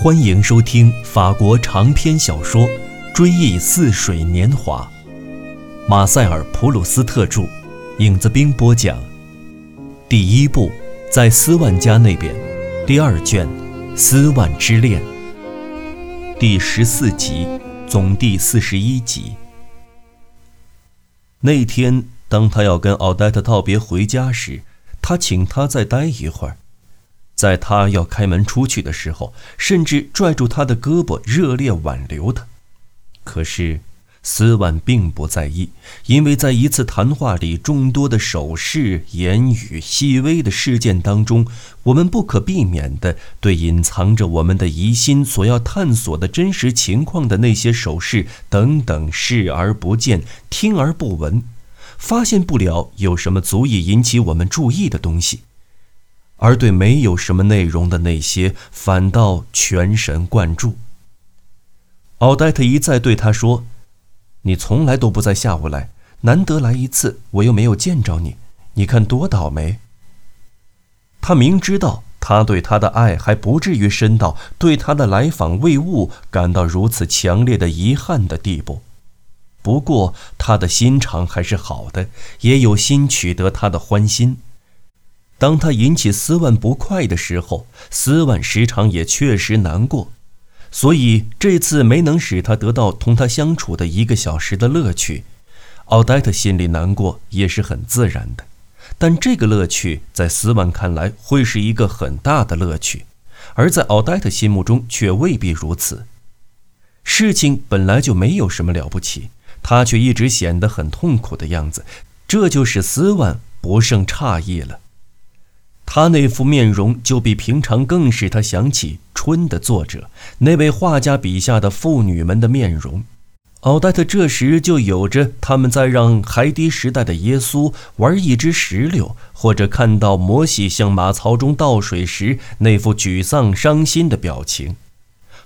欢迎收听法国长篇小说《追忆似水年华》，马塞尔·普鲁斯特著，影子兵播讲。第一部，在斯万家那边，第二卷，《斯万之恋》，第十四集，总第四十一集。那天，当他要跟奥黛特道别回家时，他请他再待一会儿。在他要开门出去的时候，甚至拽住他的胳膊，热烈挽留他。可是，斯万并不在意，因为在一次谈话里众多的手势、言语、细微的事件当中，我们不可避免地对隐藏着我们的疑心所要探索的真实情况的那些手势等等视而不见、听而不闻，发现不了有什么足以引起我们注意的东西。而对没有什么内容的那些，反倒全神贯注。奥黛特一再对他说：“你从来都不在下午来，难得来一次，我又没有见着你，你看多倒霉。”他明知道他对他的爱还不至于深到对他的来访未悟感到如此强烈的遗憾的地步，不过他的心肠还是好的，也有心取得他的欢心。当他引起斯万不快的时候，斯万时常也确实难过，所以这次没能使他得到同他相处的一个小时的乐趣。奥黛特心里难过也是很自然的，但这个乐趣在斯万看来会是一个很大的乐趣，而在奥黛特心目中却未必如此。事情本来就没有什么了不起，他却一直显得很痛苦的样子，这就使斯万不胜诧异了。他那副面容就比平常更使他想起《春》的作者那位画家笔下的妇女们的面容。奥黛特这时就有着他们在让海底时代的耶稣玩一只石榴，或者看到摩西向马槽中倒水时那副沮丧伤心的表情，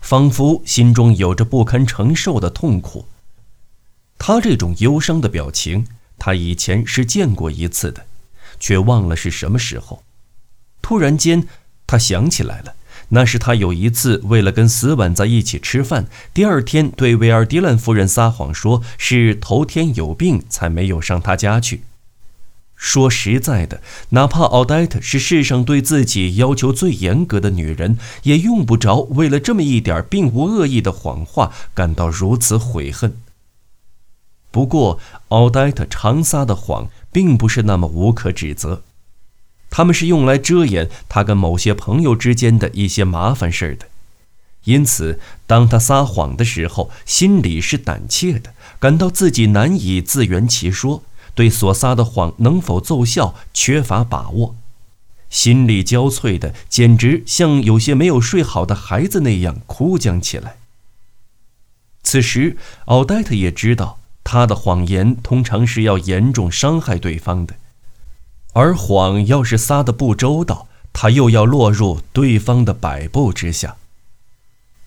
仿佛心中有着不堪承受的痛苦。他这种忧伤的表情，他以前是见过一次的，却忘了是什么时候。突然间，他想起来了，那是他有一次为了跟斯万在一起吃饭，第二天对维尔迪兰夫人撒谎，说是头天有病才没有上他家去。说实在的，哪怕奥黛特是世上对自己要求最严格的女人，也用不着为了这么一点并无恶意的谎话感到如此悔恨。不过，奥黛特常撒的谎并不是那么无可指责。他们是用来遮掩他跟某些朋友之间的一些麻烦事儿的，因此，当他撒谎的时候，心里是胆怯的，感到自己难以自圆其说，对所撒的谎能否奏效缺乏把握，心力交瘁的，简直像有些没有睡好的孩子那样哭将起来。此时，奥黛特也知道，他的谎言通常是要严重伤害对方的。而谎要是撒得不周到，他又要落入对方的摆布之下。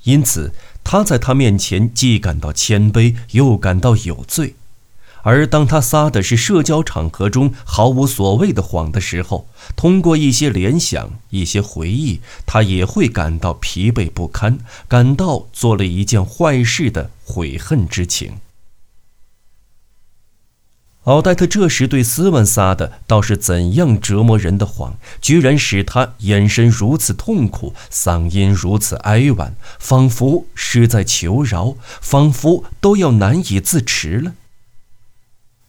因此，他在他面前既感到谦卑，又感到有罪。而当他撒的是社交场合中毫无所谓的谎的时候，通过一些联想、一些回忆，他也会感到疲惫不堪，感到做了一件坏事的悔恨之情。奥黛特这时对斯文撒的倒是怎样折磨人的谎，居然使他眼神如此痛苦，嗓音如此哀婉，仿佛是在求饶，仿佛都要难以自持了。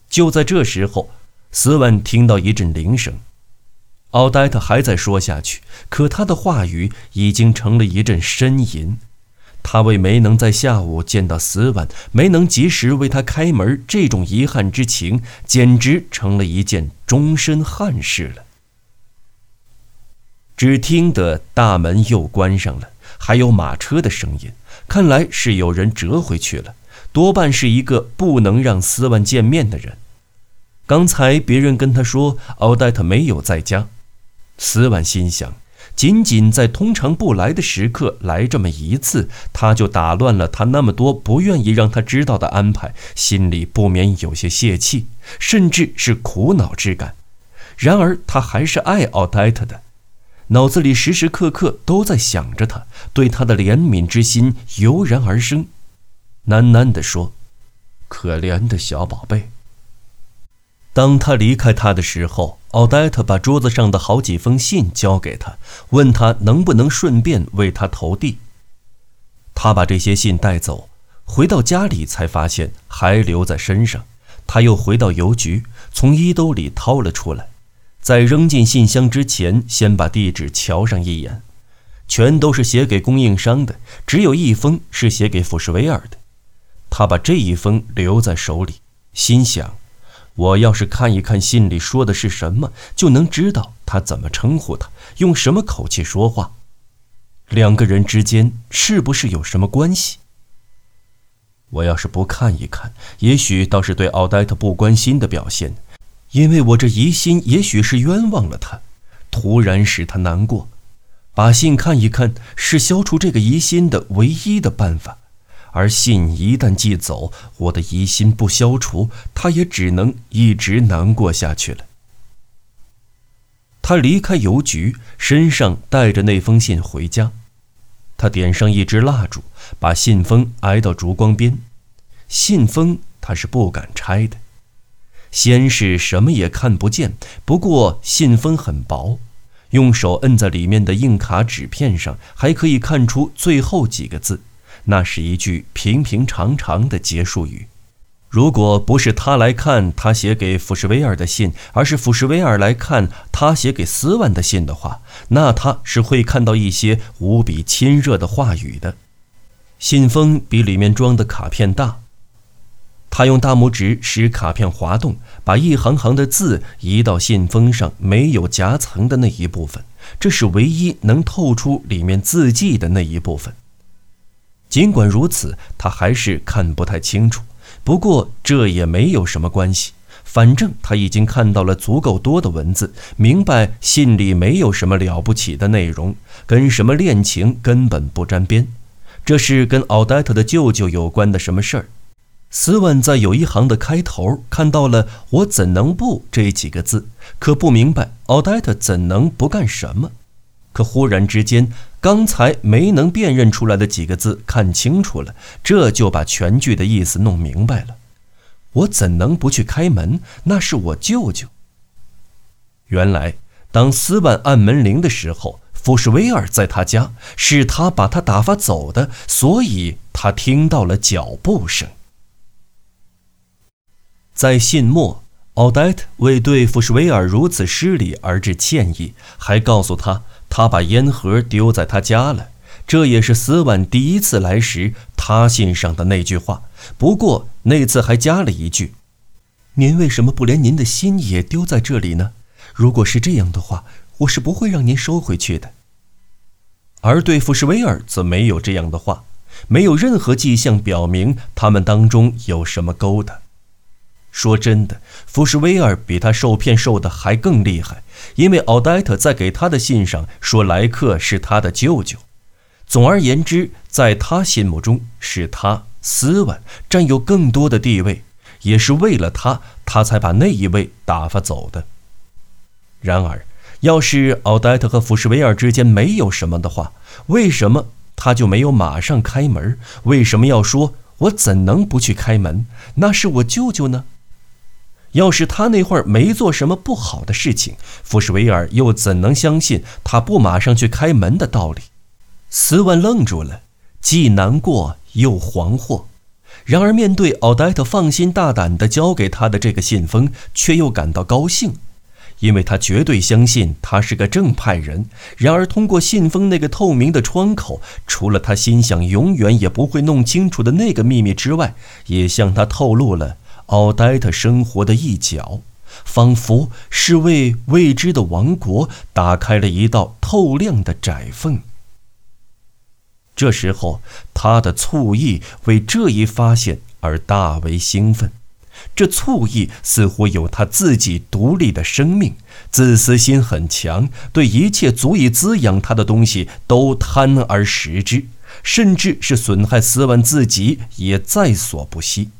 就在这时候，斯文听到一阵铃声，奥黛特还在说下去，可他的话语已经成了一阵呻吟。他为没能在下午见到斯万，没能及时为他开门，这种遗憾之情，简直成了一件终身憾事了。只听得大门又关上了，还有马车的声音，看来是有人折回去了，多半是一个不能让斯万见面的人。刚才别人跟他说奥黛特没有在家，斯万心想。仅仅在通常不来的时刻来这么一次，他就打乱了他那么多不愿意让他知道的安排，心里不免有些泄气，甚至是苦恼之感。然而他还是爱奥黛特的，脑子里时时刻刻都在想着他，对他的怜悯之心油然而生，喃喃地说：“可怜的小宝贝。”当他离开他的时候，奥黛特把桌子上的好几封信交给他，问他能不能顺便为他投递。他把这些信带走，回到家里才发现还留在身上。他又回到邮局，从衣兜里掏了出来，在扔进信箱之前，先把地址瞧上一眼，全都是写给供应商的，只有一封是写给福什维尔的。他把这一封留在手里，心想。我要是看一看信里说的是什么，就能知道他怎么称呼他，用什么口气说话，两个人之间是不是有什么关系？我要是不看一看，也许倒是对奥黛特不关心的表现，因为我这疑心也许是冤枉了他，突然使他难过。把信看一看，是消除这个疑心的唯一的办法。而信一旦寄走，我的疑心不消除，他也只能一直难过下去了。他离开邮局，身上带着那封信回家。他点上一支蜡烛，把信封挨到烛光边。信封他是不敢拆的，先是什么也看不见。不过信封很薄，用手摁在里面的硬卡纸片上，还可以看出最后几个字。那是一句平平常常的结束语。如果不是他来看他写给福什维尔的信，而是福什维尔来看他写给斯万的信的话，那他是会看到一些无比亲热的话语的。信封比里面装的卡片大。他用大拇指使卡片滑动，把一行行的字移到信封上没有夹层的那一部分，这是唯一能透出里面字迹的那一部分。尽管如此，他还是看不太清楚。不过这也没有什么关系，反正他已经看到了足够多的文字，明白信里没有什么了不起的内容，跟什么恋情根本不沾边。这是跟奥黛特的舅舅有关的什么事儿？斯万在有一行的开头看到了“我怎能不”这几个字，可不明白奥黛特怎能不干什么。可忽然之间。刚才没能辨认出来的几个字看清楚了，这就把全句的意思弄明白了。我怎能不去开门？那是我舅舅。原来，当斯万按门铃的时候，福什维尔在他家，是他把他打发走的，所以他听到了脚步声。在信末，奥黛特为对福什维尔如此失礼而致歉意，还告诉他。他把烟盒丢在他家了，这也是斯万第一次来时他信上的那句话。不过那次还加了一句：“您为什么不连您的心也丢在这里呢？如果是这样的话，我是不会让您收回去的。”而对付什维尔则没有这样的话，没有任何迹象表明他们当中有什么勾搭。说真的，福什威尔比他受骗受的还更厉害，因为奥黛特在给他的信上说莱克是他的舅舅。总而言之，在他心目中，是他斯文占有更多的地位，也是为了他，他才把那一位打发走的。然而，要是奥黛特和福什维尔之间没有什么的话，为什么他就没有马上开门？为什么要说我怎能不去开门？那是我舅舅呢？要是他那会儿没做什么不好的事情，福什维尔又怎能相信他不马上去开门的道理？斯文愣住了，既难过又惶惑。然而面对奥黛特放心大胆地交给他的这个信封，却又感到高兴，因为他绝对相信他是个正派人。然而通过信封那个透明的窗口，除了他心想永远也不会弄清楚的那个秘密之外，也向他透露了。奥黛特生活的一角，仿佛是为未知的王国打开了一道透亮的窄缝。这时候，他的醋意为这一发现而大为兴奋。这醋意似乎有他自己独立的生命，自私心很强，对一切足以滋养他的东西都贪而食之，甚至是损害斯万自己也在所不惜。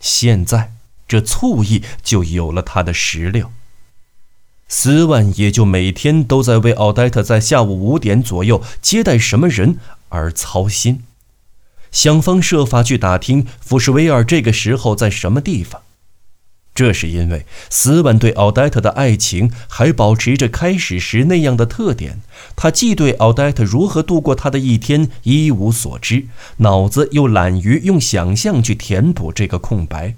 现在，这醋意就有了他的石榴。斯万也就每天都在为奥黛特在下午五点左右接待什么人而操心，想方设法去打听福什威尔这个时候在什么地方。这是因为斯万对奥黛特的爱情还保持着开始时那样的特点，他既对奥黛特如何度过他的一天一无所知，脑子又懒于用想象去填补这个空白。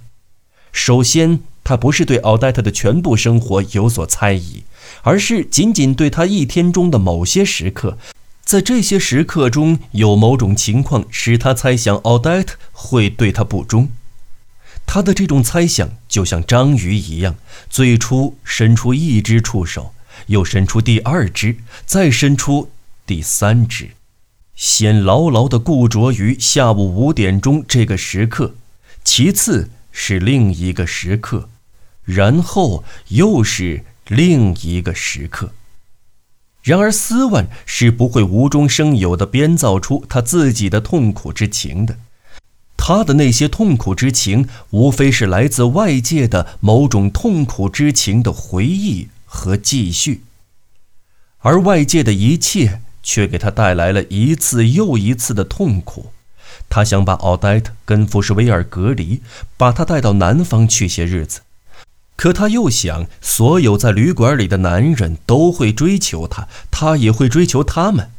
首先。他不是对奥黛特的全部生活有所猜疑，而是仅仅对他一天中的某些时刻，在这些时刻中有某种情况使他猜想奥黛特会对他不忠。他的这种猜想就像章鱼一样，最初伸出一只触手，又伸出第二只，再伸出第三只，先牢牢地固着于下午五点钟这个时刻，其次是另一个时刻。然后又是另一个时刻。然而，斯万是不会无中生有的编造出他自己的痛苦之情的。他的那些痛苦之情，无非是来自外界的某种痛苦之情的回忆和继续，而外界的一切却给他带来了一次又一次的痛苦。他想把奥黛特跟福什威尔隔离，把他带到南方去些日子。可他又想，所有在旅馆里的男人都会追求她，她也会追求他们。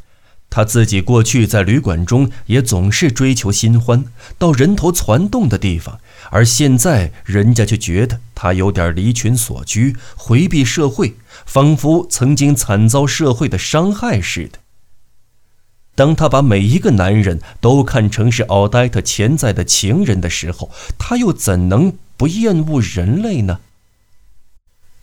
他自己过去在旅馆中也总是追求新欢，到人头攒动的地方，而现在人家却觉得他有点离群所居，回避社会，仿佛曾经惨遭社会的伤害似的。当他把每一个男人都看成是奥黛特潜在的情人的时候，他又怎能不厌恶人类呢？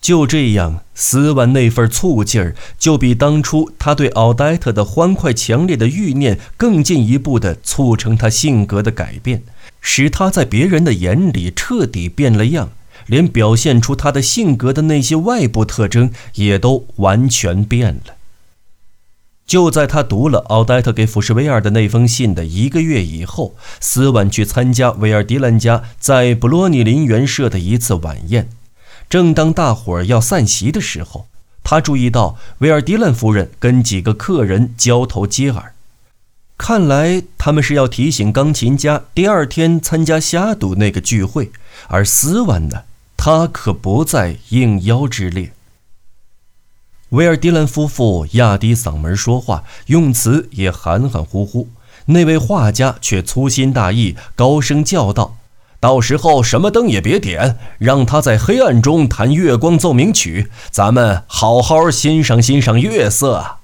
就这样，斯万那份醋劲儿，就比当初他对奥黛特的欢快强烈的欲念更进一步的促成他性格的改变，使他在别人的眼里彻底变了样，连表现出他的性格的那些外部特征也都完全变了。就在他读了奥黛特给福什威尔的那封信的一个月以后，斯万去参加维尔迪兰家在布洛尼林园设的一次晚宴。正当大伙儿要散席的时候，他注意到维尔迪兰夫人跟几个客人交头接耳，看来他们是要提醒钢琴家第二天参加虾赌那个聚会。而斯万呢，他可不在应邀之列。维尔迪兰夫妇压低嗓门说话，用词也含含糊糊。那位画家却粗心大意，高声叫道。到时候什么灯也别点，让他在黑暗中弹月光奏鸣曲，咱们好好欣赏欣赏月色。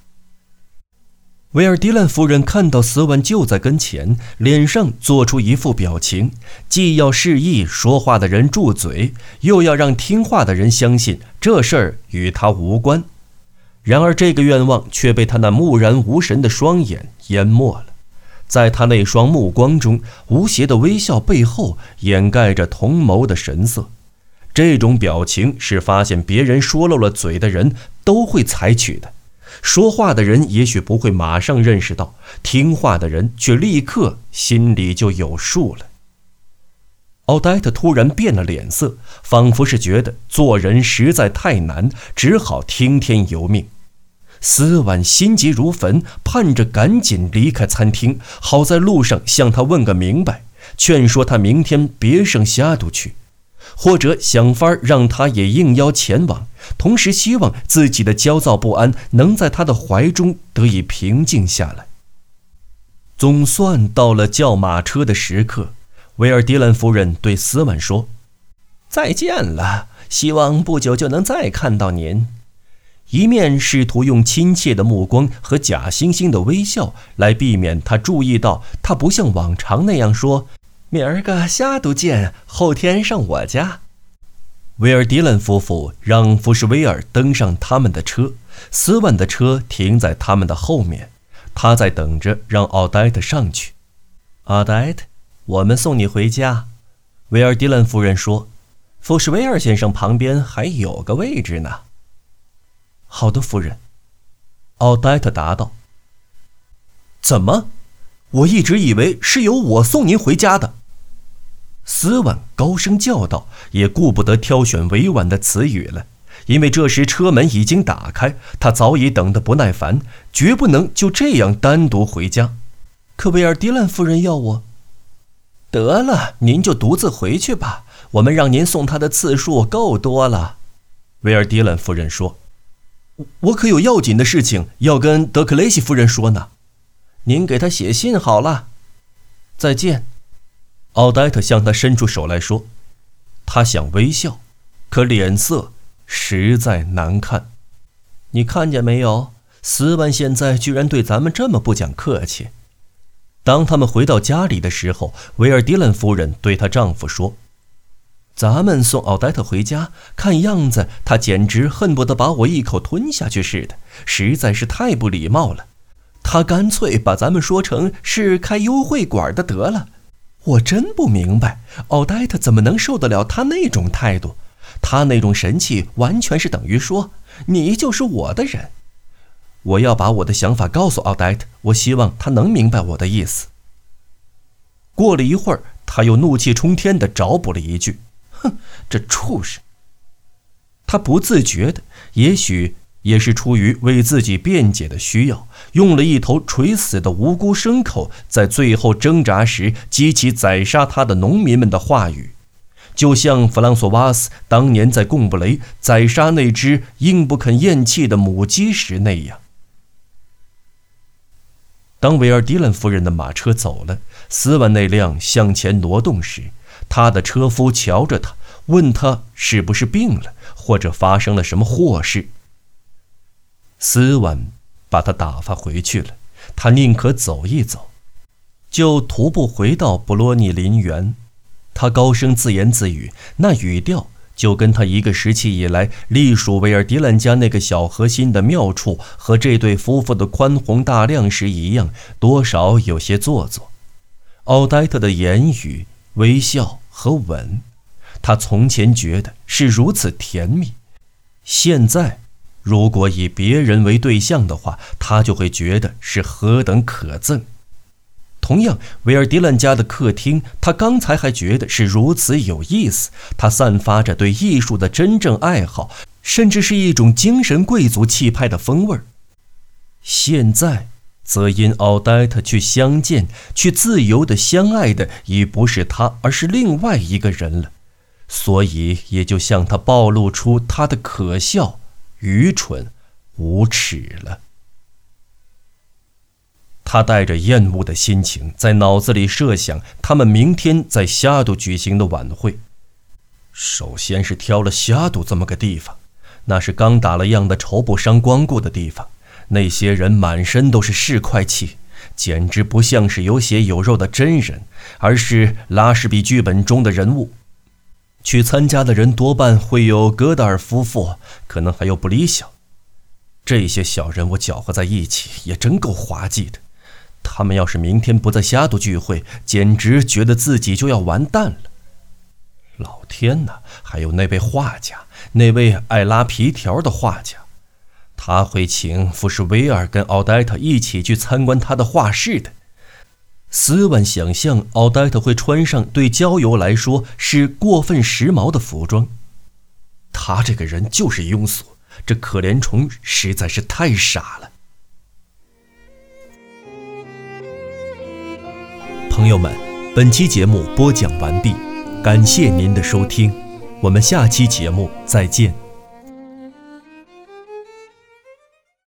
维尔迪兰夫人看到斯文就在跟前，脸上做出一副表情，既要示意说话的人住嘴，又要让听话的人相信这事儿与他无关。然而这个愿望却被他那木然无神的双眼淹没了。在他那双目光中，无邪的微笑背后掩盖着同谋的神色。这种表情是发现别人说漏了嘴的人都会采取的。说话的人也许不会马上认识到，听话的人却立刻心里就有数了。奥黛特突然变了脸色，仿佛是觉得做人实在太难，只好听天由命。斯万心急如焚，盼着赶紧离开餐厅，好在路上向他问个明白，劝说他明天别上虾渡去，或者想法让他也应邀前往。同时，希望自己的焦躁不安能在他的怀中得以平静下来。总算到了叫马车的时刻，维尔迪兰夫人对斯万说：“再见了，希望不久就能再看到您。”一面试图用亲切的目光和假惺惺的微笑来避免他注意到他不像往常那样说：“明儿个下都见，后天上我家。”威尔迪兰夫妇让福什威尔登上他们的车，斯万的车停在他们的后面，他在等着让奥黛特上去。奥黛特，我们送你回家。”威尔迪兰夫人说，“福什威尔先生旁边还有个位置呢。”好的，夫人。奥黛特答道。“怎么？我一直以为是由我送您回家的。”斯万高声叫道，也顾不得挑选委婉的词语了，因为这时车门已经打开，他早已等得不耐烦，绝不能就这样单独回家。可维尔迪兰夫人要我。得了，您就独自回去吧。我们让您送他的次数够多了。维尔迪兰夫人说：“我可有要紧的事情要跟德克雷西夫人说呢。您给他写信好了。再见。”奥黛特向他伸出手来说：“他想微笑，可脸色实在难看。你看见没有？斯万现在居然对咱们这么不讲客气。”当他们回到家里的时候，维尔迪兰夫人对她丈夫说：“咱们送奥黛特回家，看样子她简直恨不得把我一口吞下去似的，实在是太不礼貌了。她干脆把咱们说成是开优惠馆的得了。我真不明白，奥黛特怎么能受得了她那种态度？她那种神气，完全是等于说你就是我的人。”我要把我的想法告诉奥黛特，我希望他能明白我的意思。过了一会儿，他又怒气冲天地找补了一句：“哼，这畜生！”他不自觉的，也许也是出于为自己辩解的需要，用了一头垂死的无辜牲口，在最后挣扎时激起宰杀他的农民们的话语，就像弗朗索瓦斯当年在贡布雷宰杀那只硬不肯咽气的母鸡时那样。当维尔迪兰夫人的马车走了，斯万那辆向前挪动时，他的车夫瞧着他，问他是不是病了，或者发生了什么祸事。斯万把他打发回去了，他宁可走一走，就徒步回到布洛尼林园。他高声自言自语，那语调。就跟他一个时期以来隶属维尔迪兰家那个小核心的妙处和这对夫妇的宽宏大量时一样，多少有些做作。奥黛特的言语、微笑和吻，他从前觉得是如此甜蜜，现在，如果以别人为对象的话，他就会觉得是何等可憎。同样，维尔迪兰家的客厅，他刚才还觉得是如此有意思，他散发着对艺术的真正爱好，甚至是一种精神贵族气派的风味儿。现在，则因奥黛特去相见、去自由的相爱的，已不是他，而是另外一个人了，所以也就向他暴露出他的可笑、愚蠢、无耻了。他带着厌恶的心情，在脑子里设想他们明天在虾都举行的晚会。首先是挑了虾都这么个地方，那是刚打了烊的绸布商光顾的地方。那些人满身都是市侩气，简直不像是有血有肉的真人，而是拉什比剧本中的人物。去参加的人多半会有戈达尔夫妇，可能还有布里想。这些小人物搅和在一起，也真够滑稽的。他们要是明天不在虾都聚会，简直觉得自己就要完蛋了。老天哪！还有那位画家，那位爱拉皮条的画家，他会请福士威尔跟奥黛特一起去参观他的画室的。斯万想象奥黛特会穿上对郊游来说是过分时髦的服装。他这个人就是庸俗，这可怜虫实在是太傻了。朋友们，本期节目播讲完毕，感谢您的收听，我们下期节目再见。